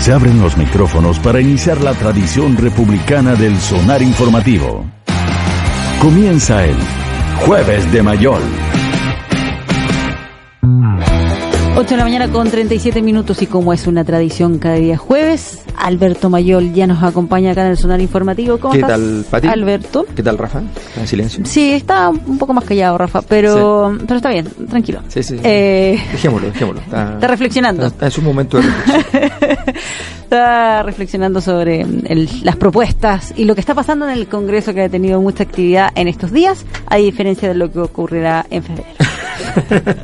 Se abren los micrófonos para iniciar la tradición republicana del sonar informativo. Comienza el Jueves de Mayol. 8 de la mañana con 37 minutos y como es una tradición cada día jueves, Alberto Mayol ya nos acompaña acá en el Sonar Informativo. ¿Cómo ¿Qué estás, tal, Pati? Alberto? ¿Qué tal, Rafa? ¿Está en silencio? Sí, está un poco más callado, Rafa, pero, pero está bien, tranquilo. Sí, sí. Eh, Dejémoslo, dejémoslo. Está, está reflexionando. Está, en su momento de reflexión. está reflexionando sobre el- las propuestas y lo que está pasando en el Congreso que ha tenido mucha actividad en estos días, a diferencia de lo que ocurrirá en febrero.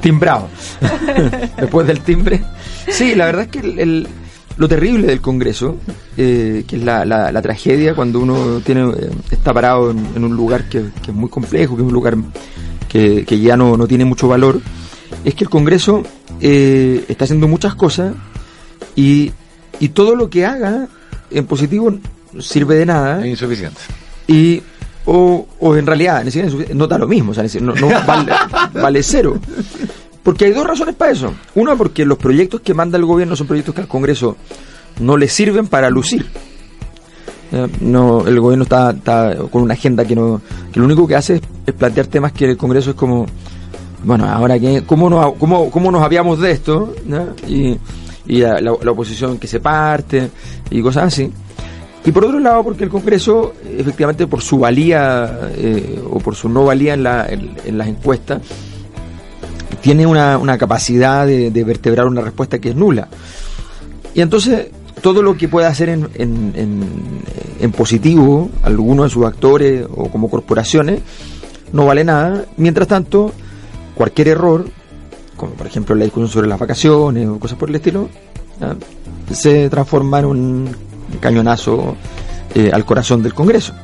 Timbrado. Después del timbre. Sí, la verdad es que el- el- lo terrible del Congreso, eh, que es la, la- la tragedia cuando uno tiene eh, está parado en, en un lugar que, que es muy complejo, que es un lugar que, que ya no, no tiene mucho valor, es que el Congreso eh, está haciendo muchas cosas y, y todo lo que haga en positivo sirve de nada. Es insuficiente. y o, o en realidad no da lo mismo, o sea, no, no vale, vale cero. Porque hay dos razones para eso. Una, porque los proyectos que manda el gobierno son proyectos que al Congreso no le sirven para lucir. Eh, No, el gobierno está, con una agenda que no que lo único que hace es, plantear temas que el Congreso es como bueno ahora que cómo nos, cómo, cómo nos habíamos de esto y, y la, oposición que se parte y cosas así y por otro lado, porque el Congreso, efectivamente, por su valía eh, o por su no valía en, la- en las encuestas, tiene una, una capacidad de, de vertebrar una respuesta que es nula. Y entonces, todo lo que pueda hacer en, en- en- positivo, algunos de sus actores o como corporaciones, no vale nada. Mientras tanto, cualquier error, como por ejemplo la discusión sobre las vacaciones o cosas por el estilo, se transforma en un cañonazo eh, al corazón del Congreso.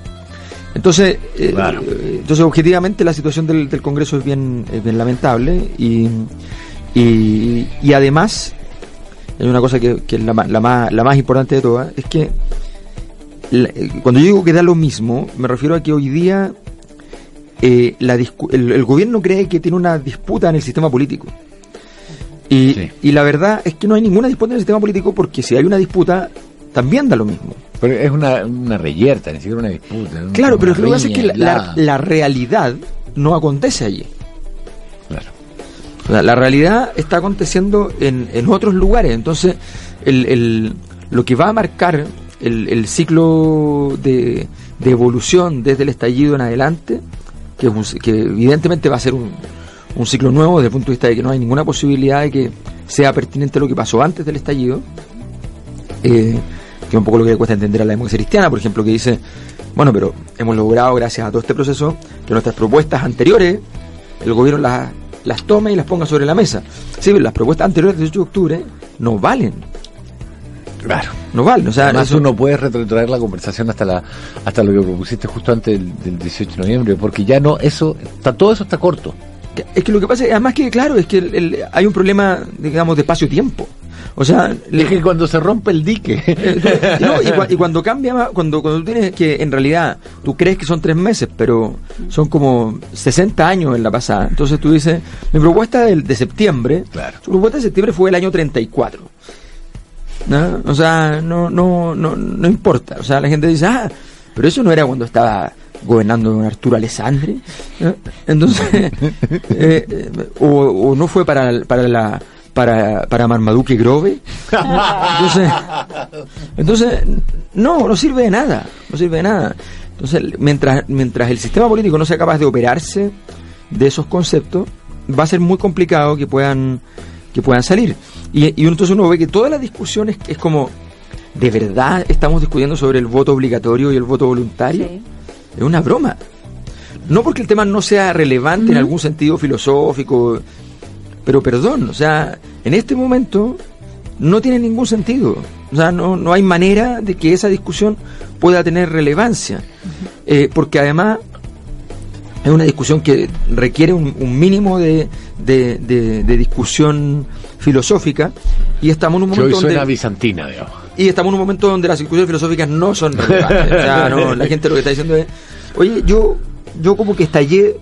Entonces, eh, Claro. eh, entonces objetivamente la situación del, del Congreso es bien, es bien lamentable y, y, y además hay una cosa que, que es la, la más, la más importante de todas, es que la- eh, cuando yo digo que da lo mismo, me refiero a que hoy día eh, la discu- el, el gobierno cree que tiene una disputa en el sistema político. Y, Sí. y la verdad es que no hay ninguna disputa en el sistema político porque si hay una disputa, también da lo mismo. Pero es una, una reyerta, ni siquiera una disputa. Claro, Una pero lo que pasa es que la, la- la realidad no acontece allí. Claro. Sea, la realidad está aconteciendo en, en otros lugares. Entonces, el, el- lo que va a marcar el, el ciclo de, de evolución desde el estallido en adelante, que, es un que evidentemente va a ser un, un ciclo nuevo desde el punto de vista de que no hay ninguna posibilidad de que sea pertinente lo que pasó antes del estallido, eh, que es un poco lo que le cuesta entender a la democracia cristiana, por ejemplo, que dice, bueno, pero hemos logrado, gracias a todo este proceso, que nuestras propuestas anteriores, el gobierno las, las tome y las ponga sobre la mesa. Sí, pero las propuestas anteriores del 18 de octubre no valen, Claro. no valen. O sea, Además eso- uno puede retrotraer la conversación hasta la hasta lo que propusiste justo antes del, del 18 de noviembre, porque ya no, eso, está, todo eso está corto. es que lo que pasa, además que, claro, es que el- el- hay un problema, digamos, de espacio-tiempo. O sea, Es que cuando se rompe el dique, no, y, cua- y cuando cambia, cuando, cuando tú tienes que, en realidad, tú crees que son tres meses, pero son como 60 años en la pasada. Entonces tú dices, mi propuesta del, de septiembre, Claro. su propuesta de septiembre fue el año 34. ¿No? O sea, no, no, no, no importa. O sea, la gente dice, ah, pero eso no era cuando estaba gobernando don Arturo Alessandri. ¿no? Entonces, eh, eh, o, o no fue para, para la para, para Marmaduke Grove. Entonces, entonces, no, no sirve de nada, no sirve de nada. Entonces, mientras, mientras el sistema político no sea capaz de operarse de esos conceptos, va a ser muy complicado que puedan, que puedan salir. Y, y entonces uno ve que toda la discusión es, es como, ¿de verdad estamos discutiendo sobre el voto obligatorio y el voto voluntario? Sí. Es una broma. No porque el tema no sea relevante en algún sentido filosófico, pero perdón, o sea, en este momento no tiene ningún sentido. O sea, no, no hay manera de que esa discusión pueda tener relevancia. Eh, porque además es una discusión que requiere un, un mínimo de, de- de- de discusión filosófica y estamos en un momento donde bizantina, digamos. y estamos en un momento donde las discusiones filosóficas no son relevantes. O sea, no, la gente lo que está diciendo es, oye, yo, yo como que estallé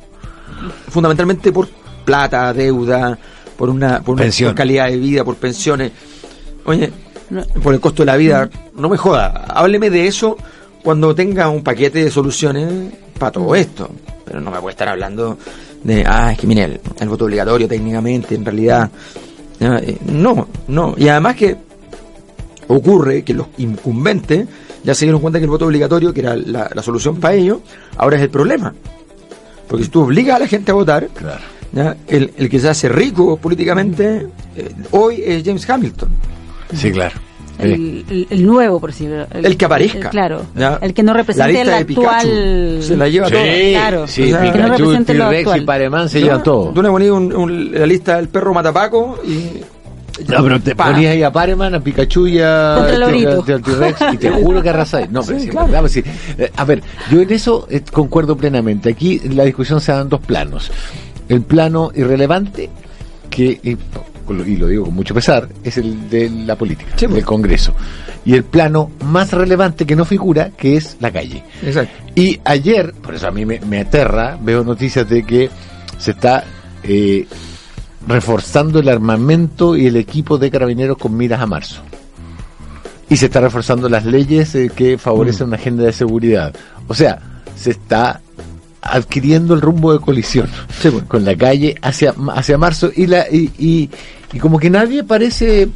fundamentalmente por plata, deuda, por una, por una por calidad de vida, por pensiones. Oye, No. por el costo de la vida. No me joda, hábleme de eso cuando tenga un paquete de soluciones para todo esto. Pero no me puede estar hablando de, ah, es que mire, el, el voto obligatorio técnicamente, en realidad. eh, No, no. Y además que ocurre que los incumbentes ya se dieron cuenta que el voto obligatorio, que era la, la solución para ellos, ahora es el problema. Porque si tú obligas a la gente a votar, Claro. ¿Ya? El, el que se hace rico políticamente eh, hoy es James Hamilton. Sí, claro. El, el- el nuevo, por decirlo. El que aparezca. claro. ¿ya? El que no La represente lista el de Pikachu actual. Se la lleva Sí, toda. Claro. sí, O sea, que no Pikachu, represente lo T-Rex y. Pareman se llevan todo. Tú le ponías un- un- la lista del perro matapaco y. No, pero te Pa. ponías ahí a Pareman, a Pikachu y a el T-Rex y te juro que arrasáis. No, pero Sí, sí, claro. verdad, pues sí. Eh, A ver, yo en eso eh, concuerdo plenamente. Aquí la discusión se da en dos planos. El plano irrelevante, que, y, lo digo con mucho pesar, es el de la política, Sí, pues. del Congreso. Y el plano más relevante que no figura, que es la calle. Exacto. Y ayer, por eso a mí me, me aterra, veo noticias de que se está eh, reforzando el armamento y el equipo de carabineros con miras a marzo. Y se está reforzando las leyes eh, que favorecen una agenda de seguridad. O sea, se está adquiriendo el rumbo de colisión Sí, con la calle hacia, hacia marzo y la y, y, y como que nadie parece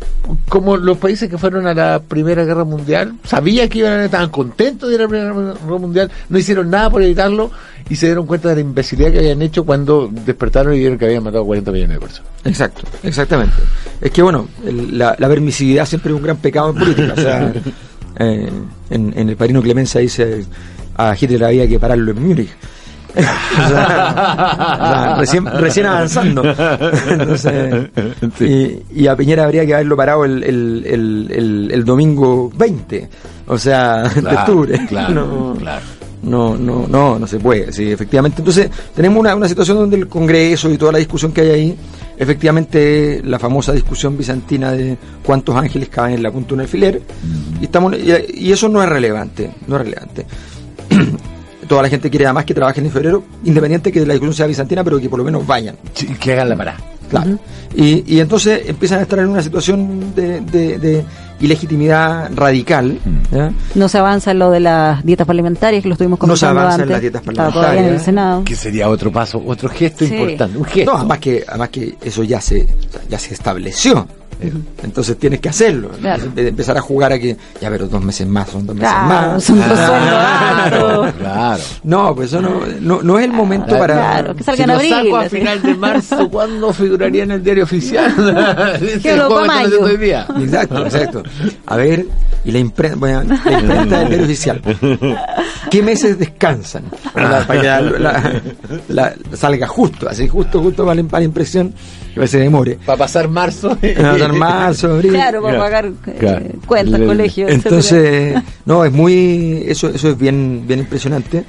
como los países que fueron a la primera guerra mundial sabía que iban a estaban contentos de ir a la primera guerra mundial no hicieron nada por evitarlo y se dieron cuenta de la imbecilidad que habían hecho cuando despertaron y vieron que habían matado 40 millones de personas Exacto, exactamente. Es que bueno, el- la, la permisividad siempre es un gran pecado en política. O sea, eh, en, en el padrino Clemenza dice a Hitler había que pararlo en Múnich. O sea, o sea, recién, recién avanzando. Entonces, y, y a Piñera habría que haberlo parado el, el, el, domingo 20, o sea, de octubre. claro, No, claro. no, no, no, no se puede, sí, efectivamente. Entonces, tenemos una, una situación donde el Congreso y toda la discusión que hay ahí, efectivamente, la famosa discusión bizantina de cuántos ángeles caben en la punta de un alfiler, y, estamos, y, y eso no es relevante, no es relevante. Toda la gente quiere además que trabajen en febrero, independiente que la discusión sea bizantina, pero que por lo menos vayan. Sí, que hagan la parada Claro. y, y entonces empiezan a estar en una situación de, de, de ilegitimidad radical. ¿ya? No se avanza en lo de las dietas parlamentarias, que lo estuvimos No se conversando avanza en las dietas todavía en el parlamentarias. Senado. que sería otro paso otro gesto Sí. importante un gesto No, además que, además que eso ya se, ya se estableció. Entonces tienes que hacerlo. Claro. Empe- Empezar a jugar a que, ya, pero dos meses más son dos meses Claro, más. son dos Ah. claro No, pues eso no, no, no es el momento Claro, para. claro, que salga si en lo abril, saco a final de marzo, ¿cuándo figuraría en el diario oficial? Que lo mayo. haciendo hoy día. Exacto, exacto. A ver, y la imprenta, bueno, la imprenta del diario oficial. ¿Qué meses descansan? Para, para que la, la- la- salga justo, así justo, justo para la impresión, que se demore. Para pasar marzo. Va a ser marzo, abril. Claro, para Claro. pagar eh, cuentas, colegios, etcétera. Entonces, no, es muy, eso, eso es bien, bien impresionante,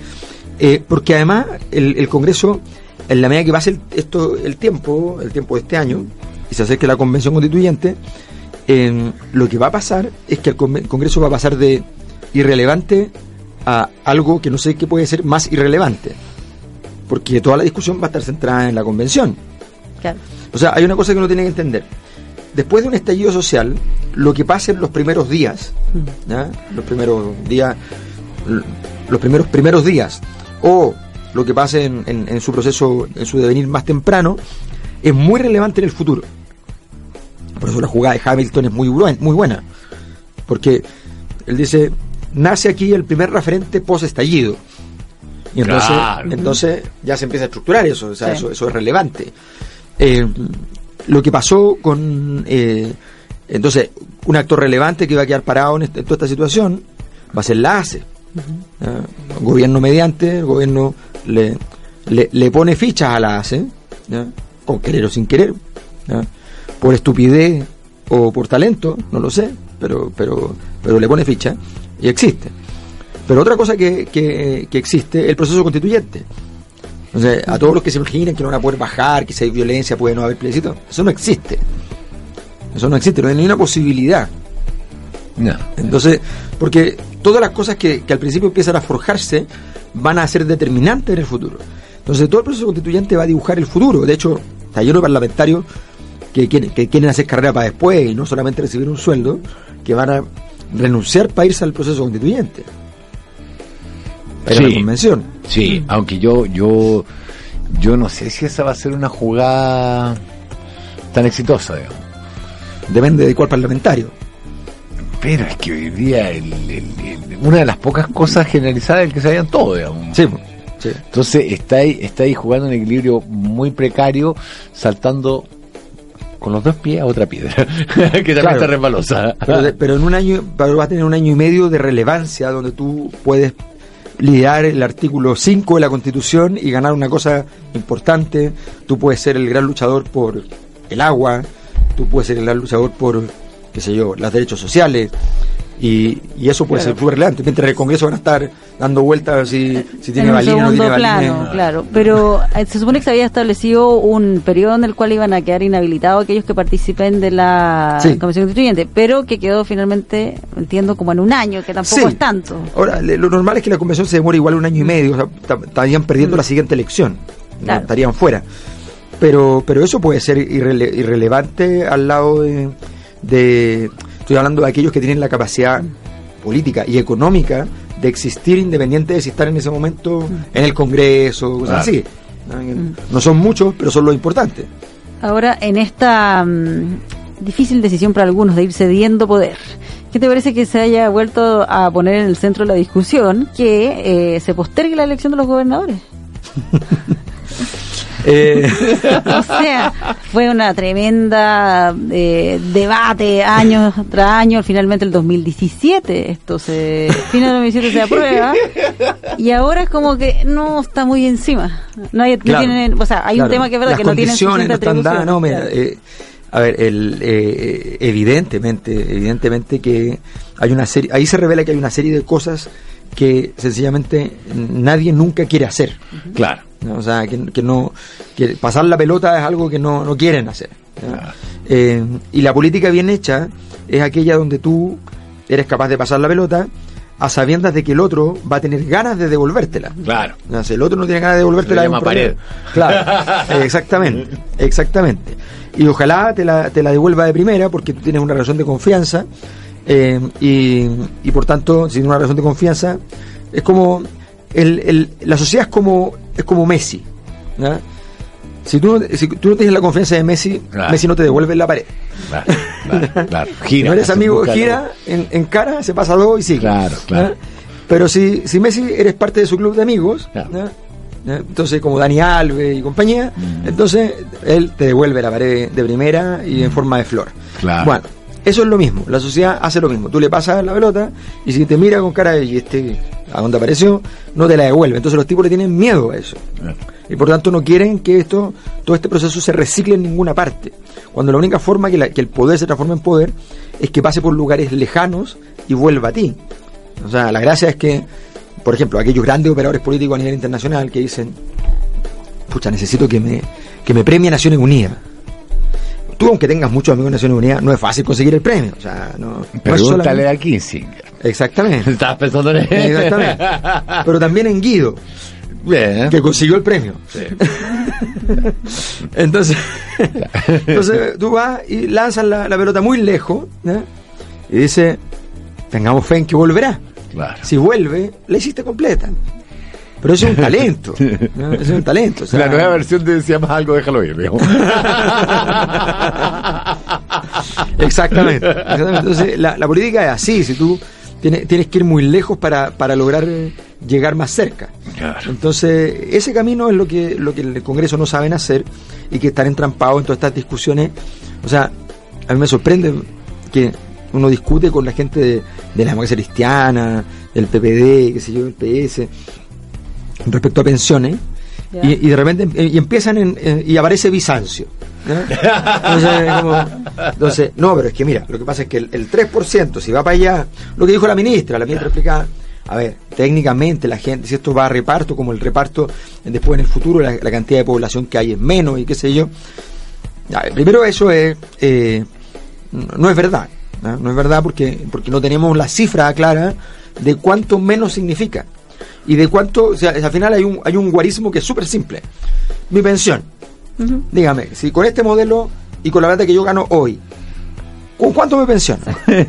eh, porque además el, el Congreso, en la medida que pase el, esto, el tiempo, el tiempo de este año, y se acerque la convención constituyente, eh, lo que va a pasar es que el Congreso va a pasar de irrelevante a algo que no sé qué puede ser más irrelevante, porque toda la discusión va a estar centrada en la convención. Claro. O sea, hay una cosa que uno tiene que entender. Después de un estallido social, lo que pasa en los primeros días, ¿ya? los primeros días, los primeros primeros días, o lo que pase en, en- en su proceso, en su devenir más temprano, es muy relevante en el futuro. Por eso la jugada de Hamilton es muy, buen- muy buena. Porque él dice, nace aquí el primer referente post-estallido. Y entonces, Claro. entonces ya se empieza a estructurar eso, o sea, Sí. eso, eso es relevante. Eh, lo que pasó con, eh, entonces, un actor relevante que va a quedar parado en, este- en toda esta situación va a ser la ACE. ¿ya? Gobierno mediante, el gobierno le, le, le pone fichas a la ACE, ¿ya? con querer o sin querer, ¿ya? por estupidez o por talento, no lo sé, pero, pero, pero le pone ficha y existe. Pero otra cosa que, que, que existe es el proceso constituyente. Entonces, a todos los que se imaginan que no van a poder bajar, que si hay violencia puede no haber plebiscito, eso no existe. Eso no existe, no hay ni una posibilidad. No. Entonces, porque todas las cosas que, que al principio empiezan a forjarse van a ser determinantes en el futuro. Entonces, todo el proceso constituyente va a dibujar el futuro. De hecho, hay uno parlamentario que quieren, que quieren hacer carrera para después y no solamente recibir un sueldo, que van a renunciar para irse al proceso constituyente. A la Sí. convención. Sí, aunque yo, yo, yo no sé si esa va a ser una jugada tan exitosa, digamos. Depende de cuál parlamentario. Pero es que hoy día el- el- el- una de las pocas cosas generalizadas es el que se vayan todos, digamos. Sí, sí. Entonces está ahí, está ahí jugando un equilibrio muy precario, saltando con los dos pies a otra piedra, que también Claro. está resbalosa. Pero, en un año, vas a tener un año y medio de relevancia donde tú puedes liderar el artículo 5 de la Constitución y ganar una cosa importante. Tú puedes ser el gran luchador por el agua, tú puedes ser el gran luchador por, qué sé yo, los derechos sociales. Y, y eso puede ser súper relevante. Mientras en el Congreso van a estar dando vueltas si, si tiene validez o no tiene plano, claro. Pero eh, se supone que se había establecido un periodo en el cual iban a quedar inhabilitados aquellos que participen de la Sí. Comisión Constituyente, pero que quedó finalmente, entiendo, como en un año, que tampoco Sí. es tanto. Ahora, lo normal es que la convención se demore igual un año y medio, o sea, ta- estarían perdiendo la siguiente elección, estarían fuera. Pero, pero eso puede ser irrele- irrelevante al lado de, de- Estoy hablando de aquellos que tienen la capacidad política y económica de existir independiente de si están en ese momento en el Congreso, cosas Claro. así. ¿no? No son muchos, pero son los importantes. Ahora, en esta mm, difícil decisión para algunos de ir cediendo poder, ¿qué te parece que se haya vuelto a poner en el centro de la discusión que eh, se postergue la elección de los gobernadores? Eh, O sea, fue una tremenda eh, debate año tras año. Finalmente, el 2017, esto se. Fin del 2017 se aprueba. Y ahora es como que no está muy encima. No, hay, no tienen. O sea, hay un tema que es verdad que no tienen no están dadas, no, mira, eh, a ver, el, eh, evidentemente, evidentemente que hay una serie, ahí se revela que hay una serie de cosas que sencillamente nadie nunca quiere hacer. Claro. ¿No? O sea, que, que no, que pasar la pelota es algo que no, no quieren hacer. Eh, y la política bien hecha es aquella donde tú eres capaz de pasar la pelota a sabiendas de que el otro va a tener ganas de devolvértela. Claro. El otro no tiene ganas de devolvértela, es pared. Claro, exactamente, exactamente. Y ojalá te la, te la devuelva de primera porque tú tienes una relación de confianza eh, y, y por tanto, si tienes una relación de confianza, es como el, el- la sociedad es como es como Messi. ¿no? Si tú, no- si tú no tienes la confianza de Messi, Claro. Messi no te devuelve la pared. Claro, claro, Gira. no eres amigo, gira en, en cara, se pasa dos y sigue. Claro, claro. ¿no? Pero si, si Messi eres parte de su club de amigos, entonces como Dani Alves y compañía, Mm. entonces él te devuelve la pared de primera y en forma de flor. Claro. Bueno, eso es lo mismo, la sociedad hace lo mismo. Tú le pasas la pelota y si te mira con cara de y este a dónde apareció, no te la devuelve. Entonces los tipos le tienen miedo a eso. Claro. Y por tanto no quieren que esto, todo este proceso se recicle en ninguna parte. Cuando la única forma que, la- que el poder se transforme en poder es que pase por lugares lejanos y vuelva a ti. O sea, la gracia es que, por ejemplo, aquellos grandes operadores políticos a nivel internacional que dicen, pucha, necesito que me, que me premie Naciones Unidas. Tú, aunque tengas muchos amigos en Naciones Unidas, no es fácil conseguir el premio. O sea, no, no Pregúntale solamente- a Kissinger. Exactamente. Estabas pensando en él. Exactamente. Pero también en Guido, Bien. que consiguió el premio. entonces, entonces tú vas y lanzas la, la pelota muy lejos ¿no? y dice, tengamos fe en que volverá. Claro. Si vuelve, la hiciste completa. Pero es un talento. es un talento. o sea, la nueva versión te decía más algo, déjalo ir, viejo. Exactamente. exactamente. Entonces, la, la política es así. Si tú tienes, tienes que ir muy lejos para, para lograr eh, llegar más cerca. Claro. Entonces, ese camino es lo que, lo que el Congreso no saben hacer y que están entrampados en todas estas discusiones. O sea, a mí me sorprende que uno discute con la gente de, de la democracia cristiana, del PPD, qué sé yo, del PS, respecto a pensiones. Y, y de repente eh, y empiezan en, y aparece Bizancio. ¿no? Entonces, como- entonces, no, pero es que mira, lo que pasa es que el, el 3%, si va para allá, lo que dijo la ministra, la ministra explicaba, a ver, técnicamente la gente, si esto va a reparto, como el reparto después en el futuro, la, la cantidad de población que hay es menos y qué sé yo. Primero eso es, eh, no es verdad, ¿no? No es verdad porque, porque no tenemos la cifra clara de cuánto menos significa. Y de cuánto, o sea, al final hay un, hay un guarismo que es súper simple. Mi pensión, dígame, si con este modelo y con la plata que yo gano hoy, ¿con cuánto me pensiono?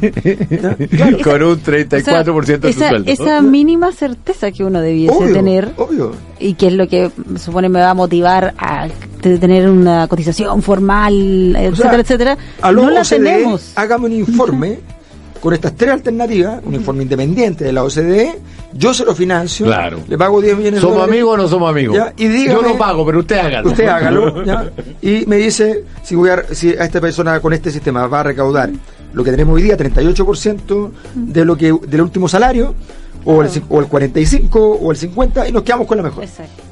Claro. Con un O sea, 34% de tu esa, sueldo. esa mínima certeza que uno debiese Obvio, tener obvio. y que es lo que supone me va a motivar a te- tener una cotización formal, O sea, etcétera, etcétera, a lo no la tenemos. Hágame un informe con estas tres alternativas, un informe independiente de la OCDE, yo se lo financio, Claro. le pago 10 millones de ¿Somos dólares. amigos o no somos amigos? Ya, y dígame- Yo no pago, pero usted hágalo. Usted hágalo, ¿ya? Y me dice si voy a, si a esta persona con este sistema va a recaudar lo que tenemos hoy día, 38% de lo que del último salario, o el, o el 45 o el 50 y nos quedamos con la mejor. Exacto.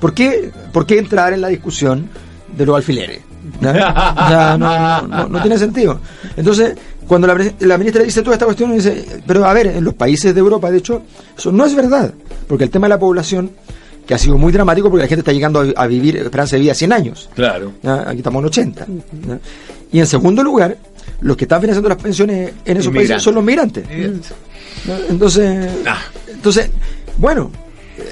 ¿Por qué, por qué entrar en la discusión de los alfileres? ¿Ya? O sea, no, no- no- no tiene sentido. Entonces, cuando la, pre- la ministra dice toda esta cuestión, dice, pero a ver, en los países de Europa, de hecho, eso no es verdad, porque el tema de la población, que ha sido muy dramático porque la gente está llegando a, a vivir esperanza de vida 100 años. Claro. ¿ya? Aquí estamos en 80. ¿ya? Y en segundo lugar, los que están financiando las pensiones en esos países son los migrantes. Entonces, Ah. entonces, bueno,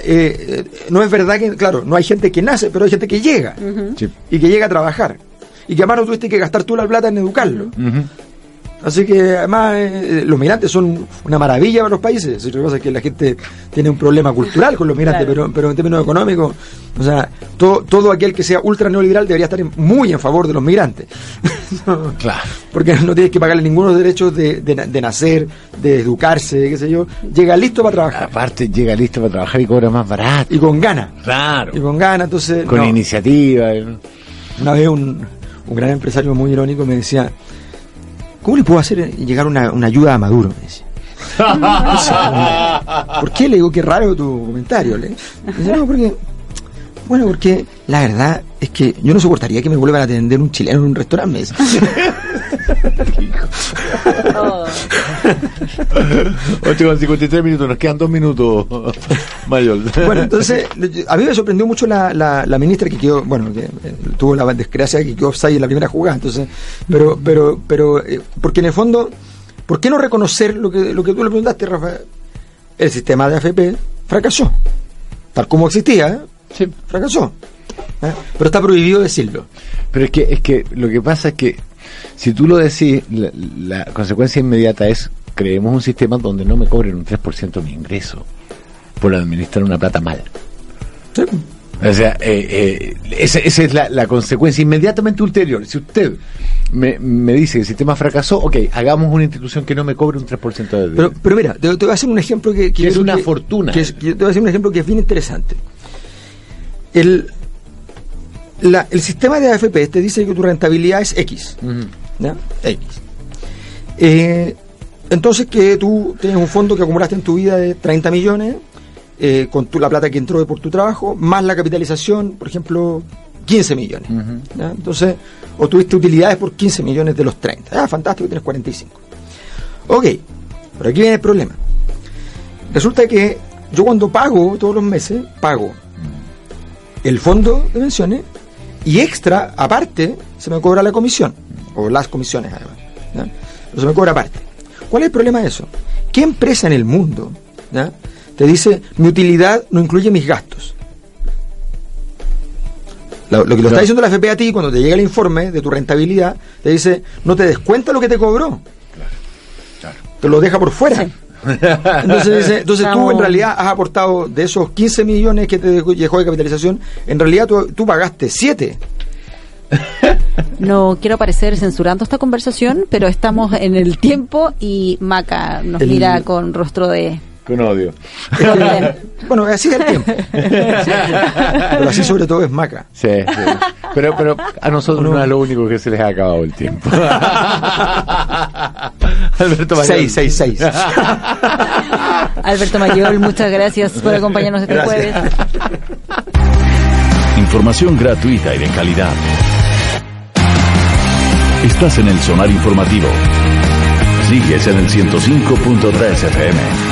eh, eh, no es verdad que, claro, no hay gente que nace, pero hay gente que llega Sí. y que llega a trabajar. Y que además no tuviste que gastar tú la plata en educarlo. Ujú. Así que además eh, los migrantes son una maravilla para los países. Lo que pasa es que la gente tiene un problema cultural con los migrantes, Claro. pero, pero en términos económicos, o sea, todo, todo aquel que sea ultra neoliberal debería estar en- muy en favor de los migrantes. No, Claro. porque no tienes que pagarle ninguno de los derechos de, de de nacer, de educarse, qué sé yo. Llega listo para trabajar. Aparte llega listo para trabajar y cobra más barato. Y con ganas. Claro. Y con ganas, entonces... Con no. iniciativa. Una vez un, un gran empresario muy irónico me decía, ¿cómo le puedo hacer llegar una, una ayuda a Maduro? Me decía. ¿Por qué? Le digo, qué raro tu comentario. Le dice, no, porque... Bueno, porque la verdad es que yo no soportaría que me vuelvan a atender un chileno en un restaurante. me dice. Oh. 8 con 53 minutos, nos quedan dos minutos, mayor. Bueno, entonces, a mí me sorprendió mucho la, la, la ministra que quedó, bueno, que eh, tuvo la desgracia de que quedó offside en la primera jugada, entonces, pero, pero, pero, eh, porque en el fondo, ¿por qué no reconocer lo que, lo que tú le preguntaste, Rafa? El sistema de AFP fracasó, tal como existía, ¿eh? Sí. fracasó, ¿eh? pero está prohibido decirlo. Pero es que, es que lo que pasa es que si tú lo decís, la, la consecuencia inmediata es creemos un sistema donde no me cobren un 3% de mi ingreso por administrar una plata mal. ¿sí? O sea, eh, eh, esa, esa es la, la consecuencia inmediatamente ulterior. Si usted me, me dice que el sistema fracasó, ok, hagamos una institución que no me cobre un 3% de Pero, pero mira, te, te voy a hacer un ejemplo que, Que es una fortuna. que te voy a hacer un ejemplo que es bien interesante. El, la- el sistema de AFP te dice que tu rentabilidad es X. X. Eh, entonces que tú tienes un fondo que acumulaste en tu vida de 30 millones, eh, con tu, la plata que entró por tu trabajo, más la capitalización, por ejemplo, 15 millones. Entonces, o tuviste utilidades por 15 millones de los 30. Ah, fantástico, tienes 45. Ok, pero aquí viene el problema. Resulta que yo cuando pago todos los meses, pago el fondo de pensiones y extra, aparte, se me cobra la comisión, o las comisiones además. ¿ya? Pero se me cobra aparte. ¿Cuál es el problema de eso? ¿Qué empresa en el mundo ¿ya? te dice mi utilidad no incluye mis gastos? Lo, lo que lo está diciendo la FP a ti cuando te llega el informe de tu rentabilidad, te dice no te descuenta lo que te cobró. Te lo deja por fuera. Entonces, dice, entonces tú en realidad has aportado de esos 15 millones que te dejó dejó de capitalización, en realidad tú, tú pagaste 7. No quiero parecer censurando esta conversación, pero estamos en el tiempo y Maca nos El- mira con rostro de... Con odio. bueno, así es el tiempo. Pero así sobre todo es maca. Sí, sí. Pero, pero a nosotros no. es lo único que se les ha acabado el tiempo. Alberto Mayor. 666. Alberto Mayol, muchas gracias por acompañarnos este Gracias. jueves. Información gratuita y de calidad. Estás en el sonar informativo. Sigues en el 105.3 FM.